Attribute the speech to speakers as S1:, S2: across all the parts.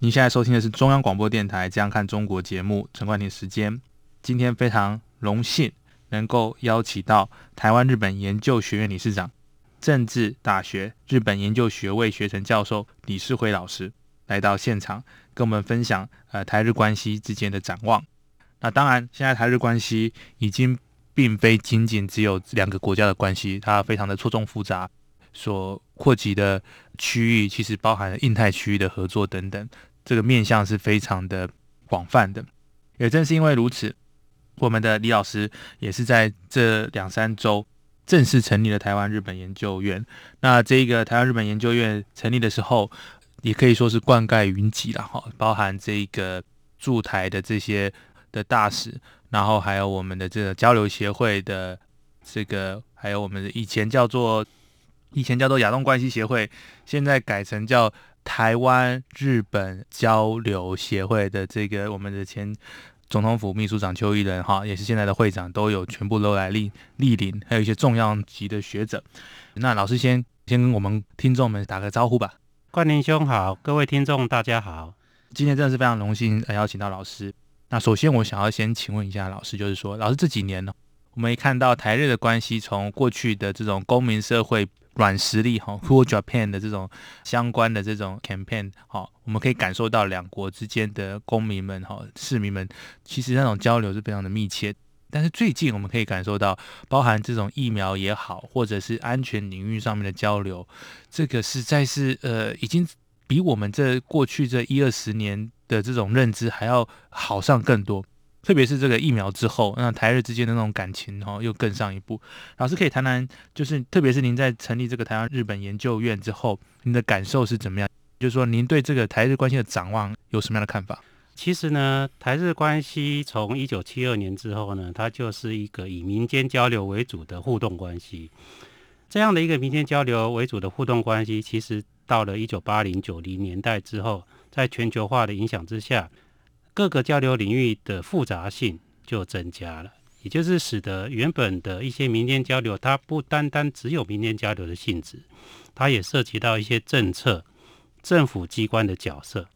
S1: 您现在收听的是中央广播电台《这样看中国》节目，陈冠廷时间。今天非常荣幸能够邀请到台湾日本研究学院理事长、政治大学日本研究学位学程教授李世辉老师来到现场，跟我们分享呃台日关系之间的展望。那当然，现在台日关系已经并非仅仅只有两个国家的关系，它非常的错综复杂。所扩及的区域其实包含了印太区域的合作等等，这个面向是非常的广泛的。也正是因为如此，我们的李老师也是在这两三周正式成立了台湾日本研究院。那这个台湾日本研究院成立的时候，也可以说是灌溉云集了哈，包含这个驻台的这些的大使，然后还有我们的这个交流协会的这个，还有我们以前叫做。以前叫做亚东关系协会，现在改成叫台湾日本交流协会的这个我们的前总统府秘书长邱毅仁哈，也是现在的会长，都有全部都来莅莅临，还有一些重量级的学者。那老师先先跟我们听众们打个招呼吧。
S2: 冠霖兄好，各位听众大家好，
S1: 今天真的是非常荣幸邀请到老师。那首先我想要先请问一下老师，就是说老师这几年呢，我们一看到台日的关系从过去的这种公民社会。软实力哈，Cool Japan 的这种相关的这种 campaign 哈，我们可以感受到两国之间的公民们哈、市民们，其实那种交流是非常的密切。但是最近我们可以感受到，包含这种疫苗也好，或者是安全领域上面的交流，这个实在是呃，已经比我们这过去这一二十年的这种认知还要好上更多。特别是这个疫苗之后，那台日之间的那种感情哈，又更上一步。老师可以谈谈，就是特别是您在成立这个台湾日本研究院之后，您的感受是怎么样？就是说，您对这个台日关系的展望有什么样的看法？
S2: 其实呢，台日关系从一九七二年之后呢，它就是一个以民间交流为主的互动关系。这样的一个民间交流为主的互动关系，其实到了一九八零九零年代之后，在全球化的影响之下。各个交流领域的复杂性就增加了，也就是使得原本的一些民间交流，它不单单只有民间交流的性质，它也涉及到一些政策、政府机关的角色。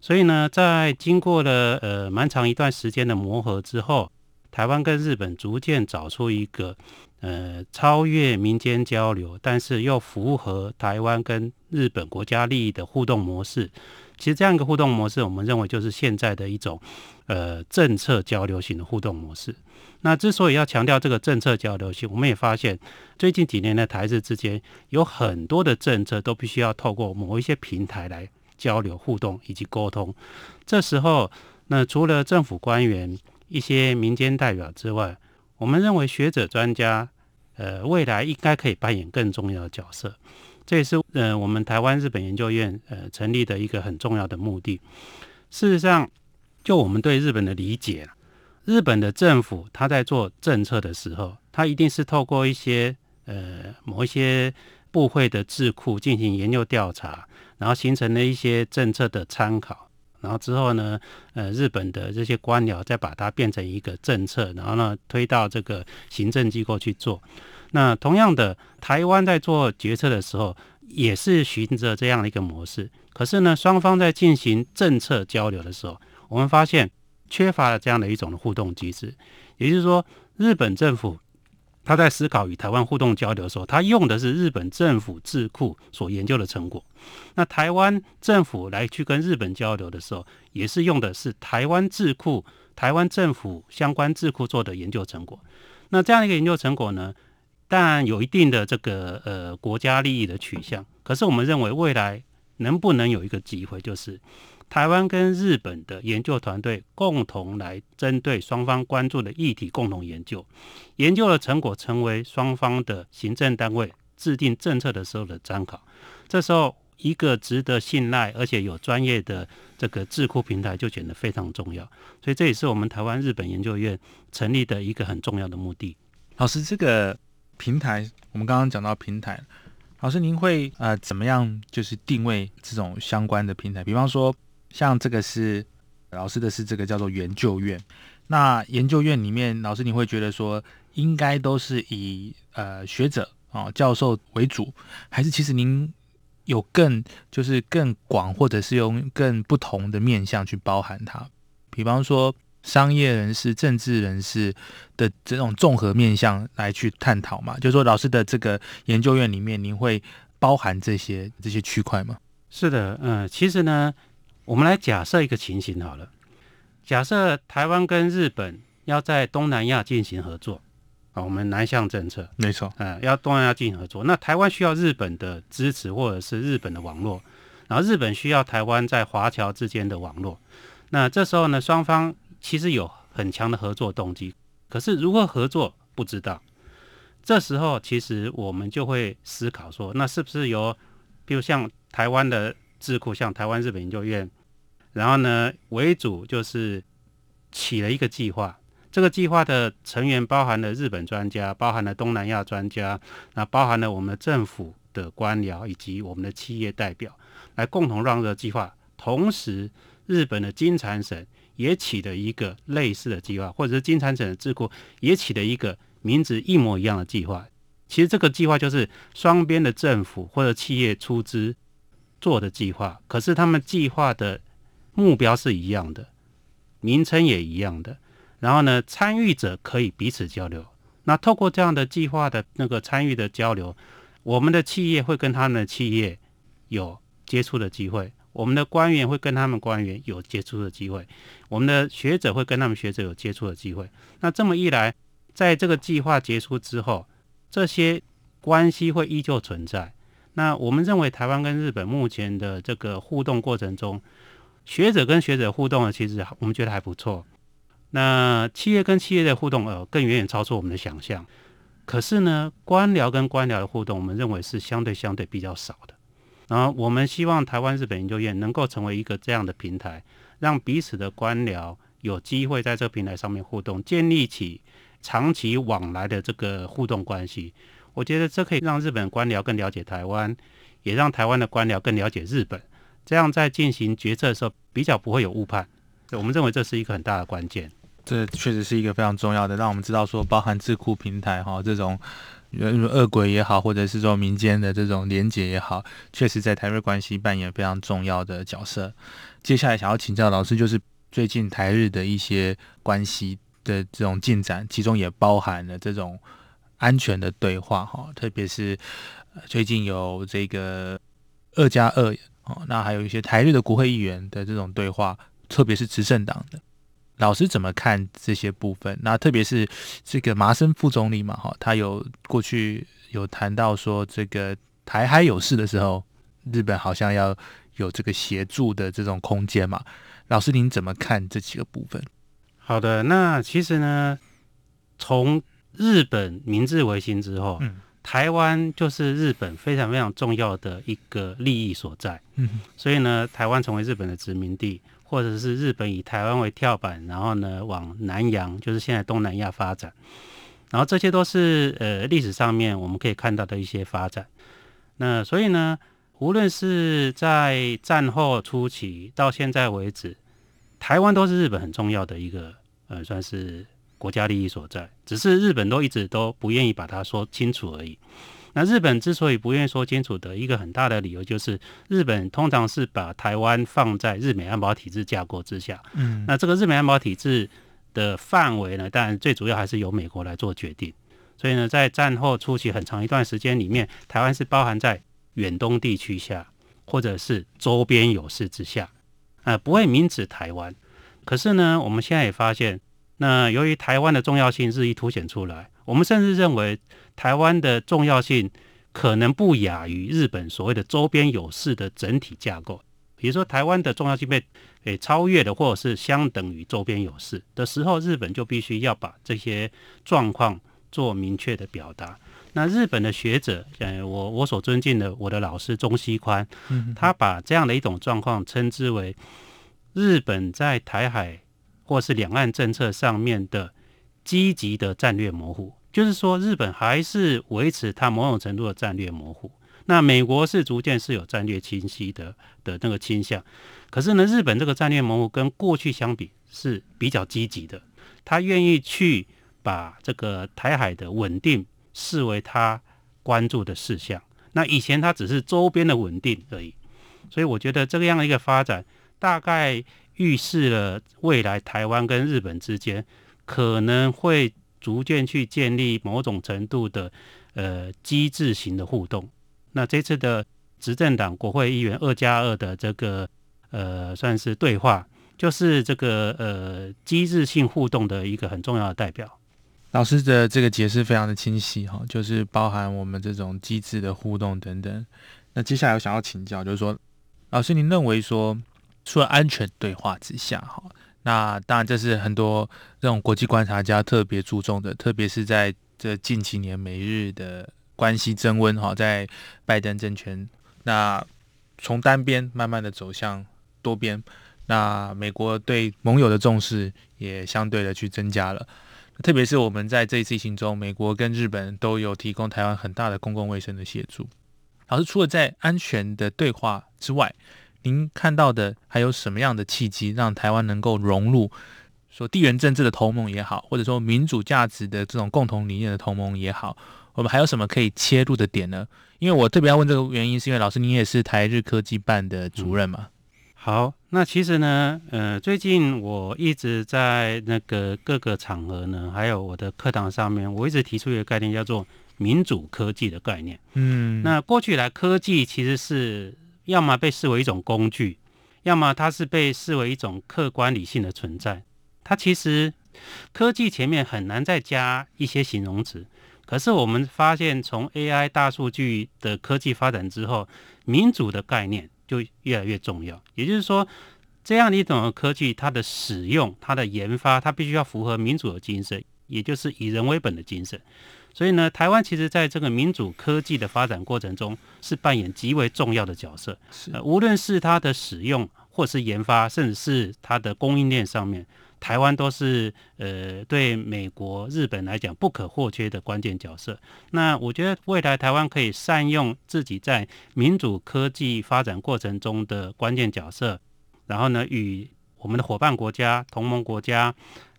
S2: 所以呢，在经过了呃蛮长一段时间的磨合之后，台湾跟日本逐渐找出一个呃超越民间交流，但是又符合台湾跟日本国家利益的互动模式。其实这样一个互动模式，我们认为就是现在的一种呃政策交流型的互动模式。那之所以要强调这个政策交流性，我们也发现最近几年的台日之间有很多的政策都必须要透过某一些平台来交流互动以及沟通。这时候，那除了政府官员、一些民间代表之外，我们认为学者专家呃未来应该可以扮演更重要的角色。这也是呃我们台湾日本研究院呃成立的一个很重要的目的。事实上，就我们对日本的理解，日本的政府他在做政策的时候，他一定是透过一些呃某一些部会的智库进行研究调查，然后形成了一些政策的参考，然后之后呢，呃日本的这些官僚再把它变成一个政策，然后呢推到这个行政机构去做。那同样的，台湾在做决策的时候，也是循着这样的一个模式。可是呢，双方在进行政策交流的时候，我们发现缺乏了这样的一种互动机制。也就是说，日本政府他在思考与台湾互动交流的时候，他用的是日本政府智库所研究的成果；那台湾政府来去跟日本交流的时候，也是用的是台湾智库、台湾政府相关智库做的研究成果。那这样一个研究成果呢？但有一定的这个呃国家利益的取向，可是我们认为未来能不能有一个机会，就是台湾跟日本的研究团队共同来针对双方关注的议题共同研究，研究的成果成为双方的行政单位制定政策的时候的参考。这时候一个值得信赖而且有专业的这个智库平台就显得非常重要，所以这也是我们台湾日本研究院成立的一个很重要的目的。
S1: 老师，这个平台我们刚刚讲到平台，老师您会呃怎么样就是定位这种相关的平台？比方说像这个是老师的是这个叫做研究院，那研究院里面老师你会觉得说应该都是以呃学者啊教授为主，还是其实您？有更就是更广，或者是用更不同的面向去包含它，比方说商业人士、政治人士的这种综合面向来去探讨嘛。就是说，老师的这个研究院里面，您会包含这些这些区块吗？
S2: 是的，嗯，其实呢，我们来假设一个情形好了，假设台湾跟日本要在东南亚进行合作啊。我们南向政策
S1: 没错，
S2: 嗯，要东南亚进行合作。那台湾需要日本的支持，或者是日本的网络，然后日本需要台湾在华侨之间的网络。那这时候呢，双方其实有很强的合作动机，可是如何合作不知道。这时候其实我们就会思考说，那是不是由，比如像台湾的智库，像台湾日本研究院，然后呢为主，就是起了一个计划。这个计划的成员包含了日本专家，包含了东南亚专家，那包含了我们政府的官僚以及我们的企业代表，来共同让这个计划。同时，日本的金产省也起了一个类似的计划，或者是金产省的智库也起了一个名字一模一样的计划。其实这个计划就是双边的政府或者企业出资做的计划，可是他们计划的目标是一样的，名称也一样的。然后呢，参与者可以彼此交流。那透过这样的计划的那个参与的交流，我们的企业会跟他们的企业有接触的机会，我们的官员会跟他们官员有接触的机会，我们的学者会跟他们学者有接触的机会。那这么一来，在这个计划结束之后，这些关系会依旧存在。那我们认为，台湾跟日本目前的这个互动过程中，学者跟学者互动的，其实我们觉得还不错。那企业跟企业的互动，呃，更远远超出我们的想象。可是呢，官僚跟官僚的互动，我们认为是相对相对比较少的。然后，我们希望台湾日本研究院能够成为一个这样的平台，让彼此的官僚有机会在这个平台上面互动，建立起长期往来的这个互动关系。我觉得这可以让日本官僚更了解台湾，也让台湾的官僚更了解日本。这样在进行决策的时候，比较不会有误判。我们认为这是一个很大的关键。
S1: 这确实是一个非常重要的，让我们知道说，包含智库平台哈，这种恶鬼也好，或者是说民间的这种连结也好，确实在台日关系扮演非常重要的角色。接下来想要请教老师，就是最近台日的一些关系的这种进展，其中也包含了这种安全的对话哈，特别是最近有这个二加二哦，那还有一些台日的国会议员的这种对话，特别是执政党的。老师怎么看这些部分？那特别是这个麻生副总理嘛，哈，他有过去有谈到说，这个台海有事的时候，日本好像要有这个协助的这种空间嘛。老师您怎么看这几个部分？
S2: 好的，那其实呢，从日本明治维新之后，嗯，台湾就是日本非常非常重要的一个利益所在，嗯，所以呢，台湾成为日本的殖民地。或者是日本以台湾为跳板，然后呢往南洋，就是现在东南亚发展，然后这些都是呃历史上面我们可以看到的一些发展。那所以呢，无论是在战后初期到现在为止，台湾都是日本很重要的一个呃算是国家利益所在，只是日本都一直都不愿意把它说清楚而已。那日本之所以不愿意说清楚的一个很大的理由，就是日本通常是把台湾放在日美安保体制架构之下。嗯，那这个日美安保体制的范围呢，当然最主要还是由美国来做决定。所以呢，在战后初期很长一段时间里面，台湾是包含在远东地区下，或者是周边有事之下，呃，不会明指台湾。可是呢，我们现在也发现，那由于台湾的重要性日益凸显出来，我们甚至认为。台湾的重要性可能不亚于日本所谓的周边有事的整体架构。比如说，台湾的重要性被诶超越的，或者是相等于周边有事的时候，日本就必须要把这些状况做明确的表达。那日本的学者，呃，我我所尊敬的我的老师中西宽，
S1: 嗯
S2: 他把这样的一种状况称之为日本在台海或是两岸政策上面的积极的战略模糊，就是说日本还是维持它某种程度的战略模糊。那美国是逐渐是有战略清晰的的那个倾向，可是呢，日本这个战略模糊跟过去相比是比较积极的，他愿意去把这个台海的稳定视为他关注的事项。那以前它只是周边的稳定而已，所以我觉得这个样的一个发展，大概预示了未来台湾跟日本之间可能会逐渐去建立某种程度的呃机制型的互动。那这次的执政党国会议员二加二的这个呃算是对话，就是这个呃机制性互动的一个很重要的代表。
S1: 老师的这个解释非常的清晰哈，就是包含我们这种机制的互动等等。那接下来我想要请教，就是说，老师您认为说，除了安全对话之下哈，那当然这是很多这种国际观察家特别注重的，特别是在这近几年美日的。关系增温哈，在拜登政权，那从单边慢慢的走向多边，那美国对盟友的重视也相对的去增加了。特别是我们在这一次疫情中，美国跟日本都有提供台湾很大的公共卫生的协助。老师，除了在安全的对话之外，您看到的还有什么样的契机，让台湾能够融入说地缘政治的同盟也好，或者说民主价值的这种共同理念的同盟也好？我们还有什么可以切入的点呢？因为我特别要问这个原因，是因为老师您也是台日科技办的主任嘛。
S2: 好，那其实呢，呃，最近我一直在那个各个场合呢，还有我的课堂上面，我一直提出一个概念，叫做民主科技的概念。
S1: 嗯，
S2: 那过去来，科技其实是要么被视为一种工具，要么它是被视为一种客观理性的存在。它其实科技前面很难再加一些形容词。可是我们发现，从 AI 大数据的科技发展之后，民主的概念就越来越重要。也就是说，这样的一种科技，它的使用、它的研发，它必须要符合民主的精神，也就是以人为本的精神。所以呢，台湾其实在这个民主科技的发展过程中，是扮演极为重要的角色。呃，无论是它的使用，或是研发，甚至是它的供应链上面。台湾都是呃对美国、日本来讲不可或缺的关键角色。那我觉得未来台湾可以善用自己在民主科技发展过程中的关键角色，然后呢与我们的伙伴国家、同盟国家，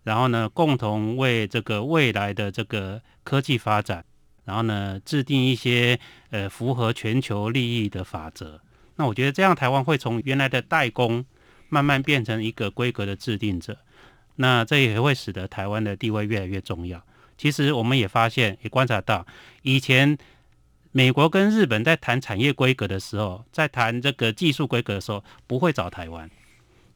S2: 然后呢共同为这个未来的这个科技发展，然后呢制定一些呃符合全球利益的法则。那我觉得这样台湾会从原来的代工慢慢变成一个规格的制定者。那这也会使得台湾的地位越来越重要。其实我们也发现，也观察到，以前美国跟日本在谈产业规格的时候，在谈这个技术规格的时候，不会找台湾。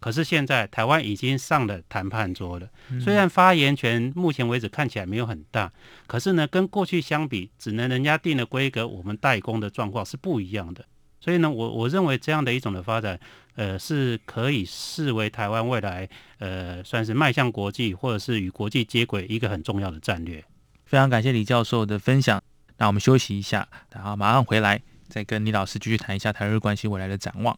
S2: 可是现在台湾已经上了谈判桌了。虽然发言权目前为止看起来没有很大，可是呢，跟过去相比，只能人家定的规格，我们代工的状况是不一样的。所以呢，我我认为这样的一种的发展，呃，是可以视为台湾未来呃，算是迈向国际或者是与国际接轨一个很重要的战略。
S1: 非常感谢李教授的分享。那我们休息一下，然后马上回来，再跟李老师继续谈一下台日关系未来的展望。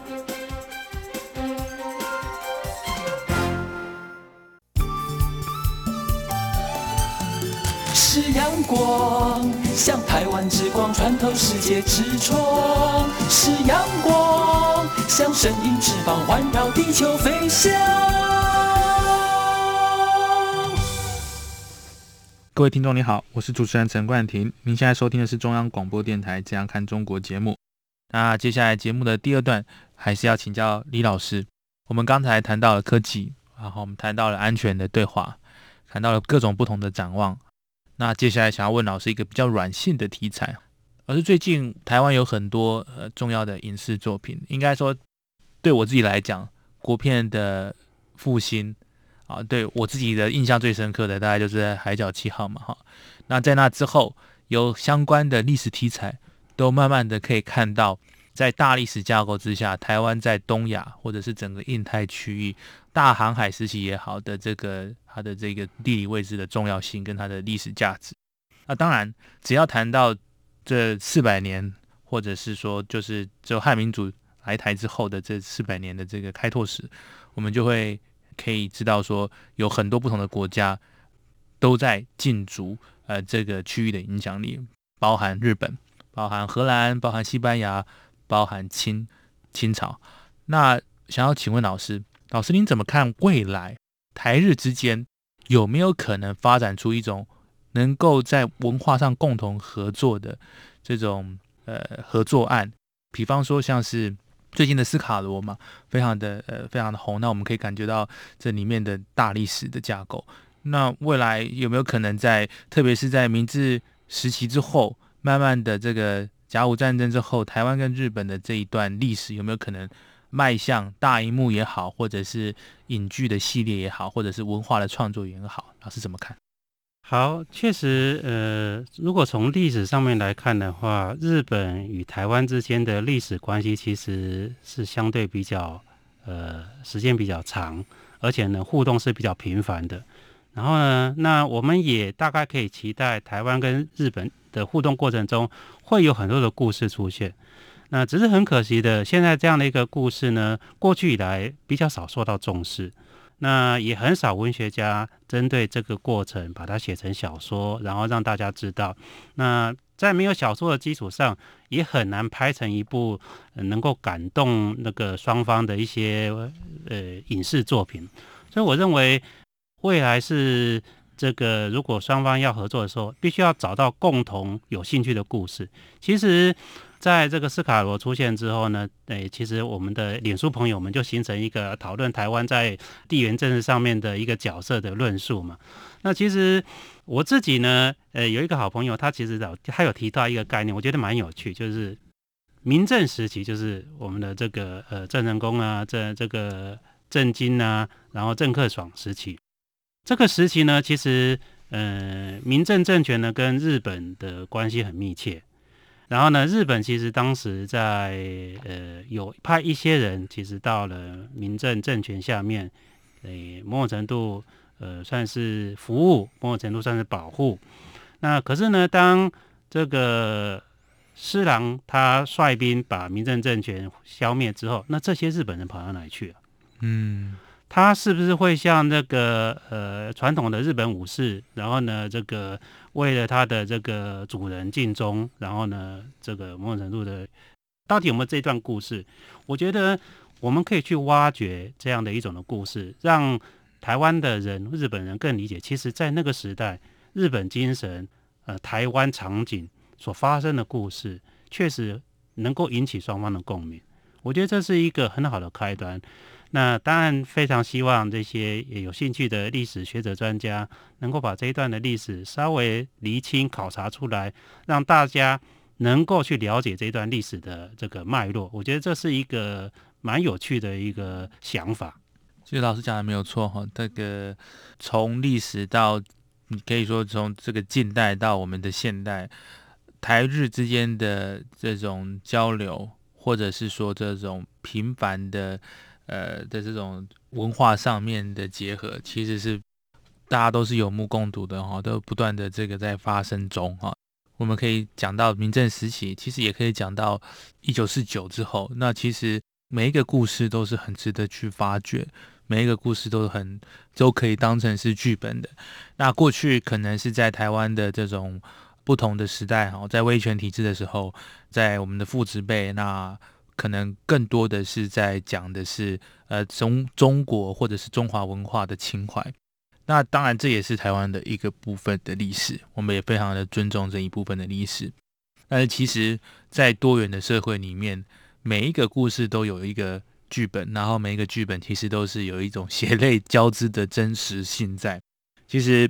S3: 光，像台湾之光穿透世界之窗；是阳光，像神鹰翅膀环绕地球飞翔。
S1: 各位听众你好，我是主持人陈冠廷。您现在收听的是中央广播电台《这样看中国》节目。那接下来节目的第二段，还是要请教李老师。我们刚才谈到了科技，然后我们谈到了安全的对话，谈到了各种不同的展望。那接下来想要问老师一个比较软性的题材，而是最近台湾有很多呃重要的影视作品，应该说对我自己来讲，国片的复兴啊，对我自己的印象最深刻的大概就是《海角七号》嘛哈。那在那之后，有相关的历史题材都慢慢的可以看到，在大历史架构之下，台湾在东亚或者是整个印太区域。大航海时期也好的这个它的这个地理位置的重要性跟它的历史价值，那当然只要谈到这四百年，或者是说就是只有汉民族来台之后的这四百年的这个开拓史，我们就会可以知道说有很多不同的国家都在进驻呃这个区域的影响力，包含日本，包含荷兰，包含西班牙，包含清清朝。那想要请问老师。老师，您怎么看未来台日之间有没有可能发展出一种能够在文化上共同合作的这种呃合作案？比方说像是最近的斯卡罗嘛，非常的呃非常的红。那我们可以感觉到这里面的大历史的架构。那未来有没有可能在特别是在明治时期之后，慢慢的这个甲午战争之后，台湾跟日本的这一段历史有没有可能？迈向大荧幕也好，或者是影剧的系列也好，或者是文化的创作也好，老师怎么看？
S2: 好，确实，呃，如果从历史上面来看的话，日本与台湾之间的历史关系其实是相对比较，呃，时间比较长，而且呢，互动是比较频繁的。然后呢，那我们也大概可以期待台湾跟日本的互动过程中会有很多的故事出现。那只是很可惜的，现在这样的一个故事呢，过去以来比较少受到重视，那也很少文学家针对这个过程把它写成小说，然后让大家知道。那在没有小说的基础上，也很难拍成一部能够感动那个双方的一些呃影视作品。所以我认为未来是这个，如果双方要合作的时候，必须要找到共同有兴趣的故事。其实。在这个斯卡罗出现之后呢，诶，其实我们的脸书朋友们就形成一个讨论台湾在地缘政治上面的一个角色的论述嘛。那其实我自己呢，呃，有一个好朋友，他其实有他有提到一个概念，我觉得蛮有趣，就是民政时期，就是我们的这个呃郑成功啊，这这个郑经啊，然后郑克爽时期，这个时期呢，其实呃民政政权呢跟日本的关系很密切。然后呢，日本其实当时在呃有派一些人，其实到了民政政权下面，诶某种程度呃算是服务，某种程度算是保护。那可是呢，当这个施琅他率兵把民政政权消灭之后，那这些日本人跑到哪里去了？嗯。他是不是会像那个呃传统的日本武士，然后呢，这个为了他的这个主人尽忠，然后呢，这个某种程度的，到底有没有这段故事？我觉得我们可以去挖掘这样的一种的故事，让台湾的人、日本人更理解，其实在那个时代，日本精神、呃台湾场景所发生的故事，确实能够引起双方的共鸣。我觉得这是一个很好的开端。那当然非常希望这些也有兴趣的历史学者专家能够把这一段的历史稍微厘清考察出来，让大家能够去了解这一段历史的这个脉络。我觉得这是一个蛮有趣的一个想法。
S1: 其实老师讲的没有错哈，这个从历史到你可以说从这个近代到我们的现代，台日之间的这种交流，或者是说这种频繁的。呃的这种文化上面的结合，其实是大家都是有目共睹的哈，都不断的这个在发生中哈。我们可以讲到民政时期，其实也可以讲到一九四九之后。那其实每一个故事都是很值得去发掘，每一个故事都很都可以当成是剧本的。那过去可能是在台湾的这种不同的时代哈，在威权体制的时候，在我们的父执辈，那可能更多的是在讲的是呃中中国或者是中华文化的情怀。那当然，这也是台湾的一个部分的历史，我们也非常的尊重这一部分的历史。但是，其实，在多元的社会里面，每一个故事都有一个剧本，然后每一个剧本其实都是有一种 血泪交织的真实性在。其实，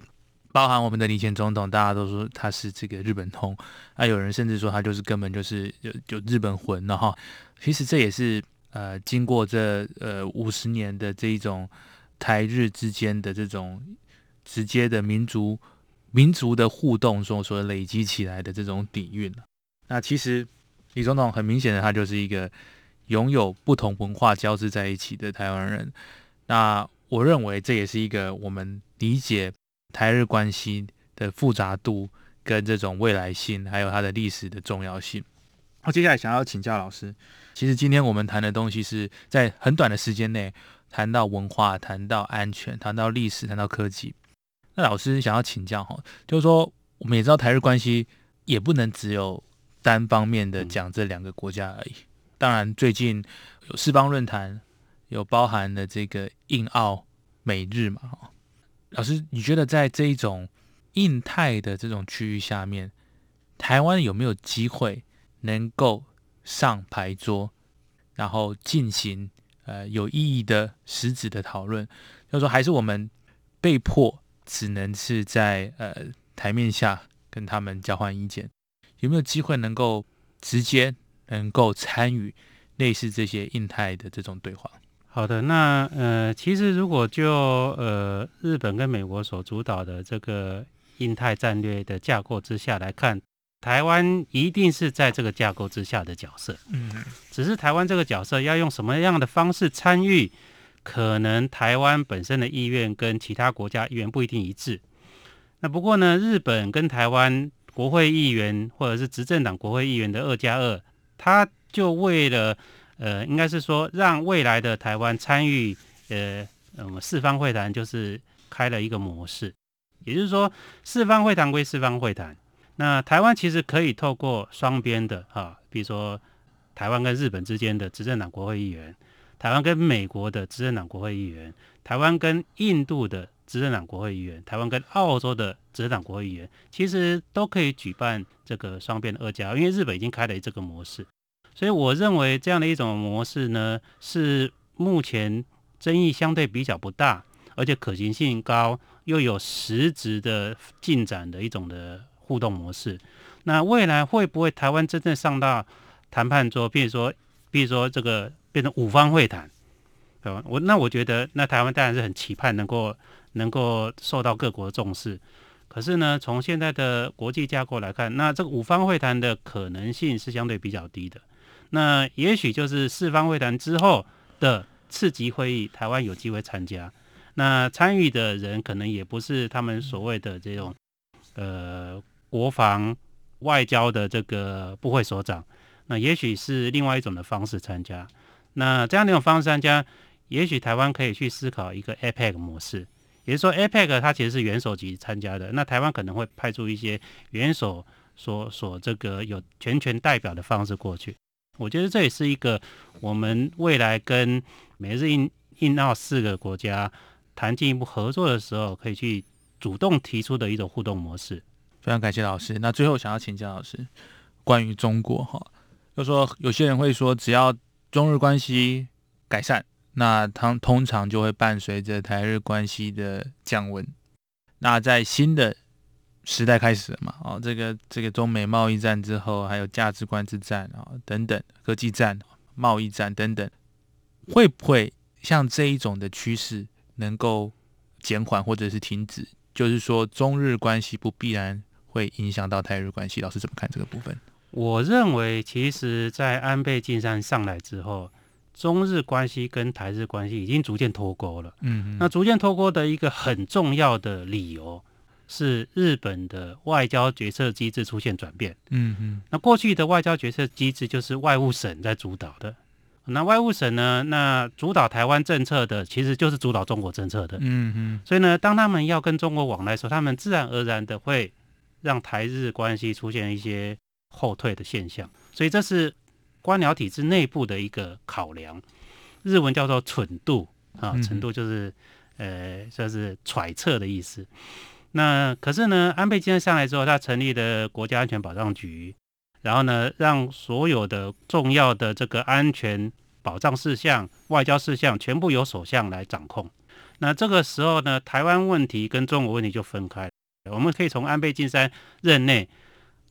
S1: 包含我们的李前总统，大家都说他是这个日本通，啊，有人甚至说他就是根本就是有有日本魂了哈。其实这也是呃，经过这呃五十年的这一种。台日之间的这种直接的民族民族的互动中所累积起来的这种底蕴那其实李总统很明显的他就是一个拥有不同文化交织在一起的台湾人。那我认为这也是一个我们理解台日关系的复杂度跟这种未来性，还有它的历史的重要性。那接下来想要请教老师，其实今天我们谈的东西是在很短的时间内。谈到文化，谈到安全，谈到历史，谈到科技，那老师想要请教哈，就是说我们也知道台日关系也不能只有单方面的讲这两个国家而已。当然，最近有四方论坛，有包含了这个印澳美日嘛哈。老师，你觉得在这一种印太的这种区域下面，台湾有没有机会能够上牌桌，然后进行？呃，有意义的实质的讨论，就说还是我们被迫只能是在呃台面下跟他们交换意见，有没有机会能够直接能够参与类似这些印太的这种对话？
S2: 好的，那呃，其实如果就呃日本跟美国所主导的这个印太战略的架构之下来看。台湾一定是在这个架构之下的角色，嗯，只是台湾这个角色要用什么样的方式参与，可能台湾本身的意愿跟其他国家意愿不一定一致。那不过呢，日本跟台湾国会议员或者是执政党国会议员的二加二，他就为了呃，应该是说让未来的台湾参与呃，嗯，四方会谈，就是开了一个模式，也就是说四方会谈归四方会谈。那台湾其实可以透过双边的啊，比如说台湾跟日本之间的执政党国会议员，台湾跟美国的执政党国会议员，台湾跟印度的执政党国会议员，台湾跟澳洲的执政党国会议员，其实都可以举办这个双边的二加，因为日本已经开了这个模式，所以我认为这样的一种模式呢，是目前争议相对比较不大，而且可行性高，又有实质的进展的一种的。互动模式，那未来会不会台湾真正上到谈判桌？比如说，比如说这个变成五方会谈，对吧？我那我觉得，那台湾当然是很期盼能够能够受到各国重视。可是呢，从现在的国际架构来看，那这个五方会谈的可能性是相对比较低的。那也许就是四方会谈之后的次级会议，台湾有机会参加。那参与的人可能也不是他们所谓的这种呃。国防外交的这个部会所长，那也许是另外一种的方式参加。那这样的一种方式参加，也许台湾可以去思考一个 APEC 模式，也就是说 APEC 它其实是元首级参加的，那台湾可能会派出一些元首所所这个有全权代表的方式过去。我觉得这也是一个我们未来跟美日印印澳四个国家谈进一步合作的时候，可以去主动提出的一种互动模式。
S1: 非常感谢老师。那最后想要请教老师，关于中国哈，就说有些人会说，只要中日关系改善，那它通常就会伴随着台日关系的降温。那在新的时代开始了嘛？哦，这个这个中美贸易战之后，还有价值观之战啊等等，科技战、贸易战等等，会不会像这一种的趋势能够减缓或者是停止？就是说，中日关系不必然。会影响到台日关系，老师怎么看这个部分？
S2: 我认为，其实，在安倍晋三上来之后，中日关系跟台日关系已经逐渐脱钩了。
S1: 嗯
S2: 那逐渐脱钩的一个很重要的理由是日本的外交决策机制出现转变。
S1: 嗯嗯
S2: 那过去的外交决策机制就是外务省在主导的。那外务省呢？那主导台湾政策的其实就是主导中国政策的。
S1: 嗯嗯
S2: 所以呢，当他们要跟中国往来的时候，他们自然而然的会让台日关系出现一些后退的现象。所以这是官僚体制内部的一个考量。日文叫做“蠢度”啊
S1: 嗯，
S2: 蠢度就是呃，算是揣测的意思。那可是呢，安倍晋三上来之后，他成立了国家安全保障局，然后呢，让所有的重要的这个安全保障事项、外交事项全部由首相来掌控。那这个时候呢，台湾问题跟中国问题就分开。我们可以从安倍晋三任内，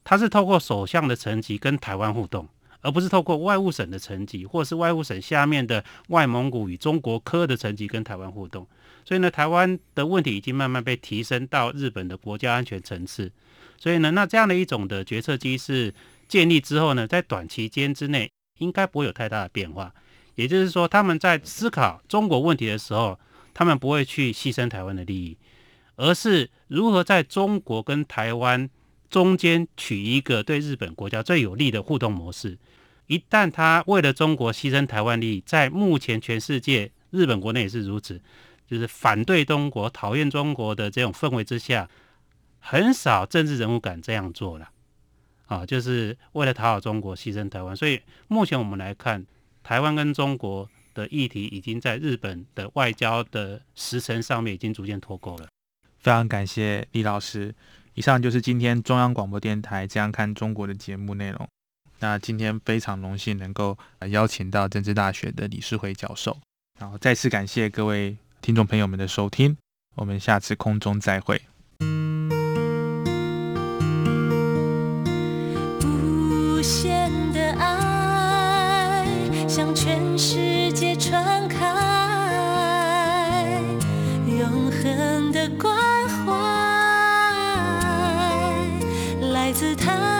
S2: 他是透过首相的层级跟台湾互动，而不是透过外务省的层级，或是外务省下面的外蒙古与中国科的层级跟台湾互动。所以呢，台湾的问题已经慢慢被提升到日本的国家安全层次。所以呢，那这样的一种的决策机制建立之后呢，在短期间之内应该不会有太大的变化。也就是说，他们在思考中国问题的时候，他们不会去牺牲台湾的利益，而是如何在中国跟台湾中间取一个对日本国家最有利的互动模式。一旦他为了中国牺牲台湾利益，在目前全世界日本国内也是如此，就是反对中国、讨厌中国的这种氛围之下，很少政治人物敢这样做了。啊，就是为了讨好中国牺牲台湾。所以目前我们来看，台湾跟中国的议题已经在日本的外交的时程上面已经逐渐脱钩了。
S1: 非常感谢李老师。以上就是今天中央广播电台《这样看中国》的节目内容。那今天非常荣幸能够邀请到政治大学的李世辉教授，然后再次感谢各位听众朋友们的收听，我们下次空中再会。
S4: 无限的爱向全世界传开，永恒的关怀来自
S5: 他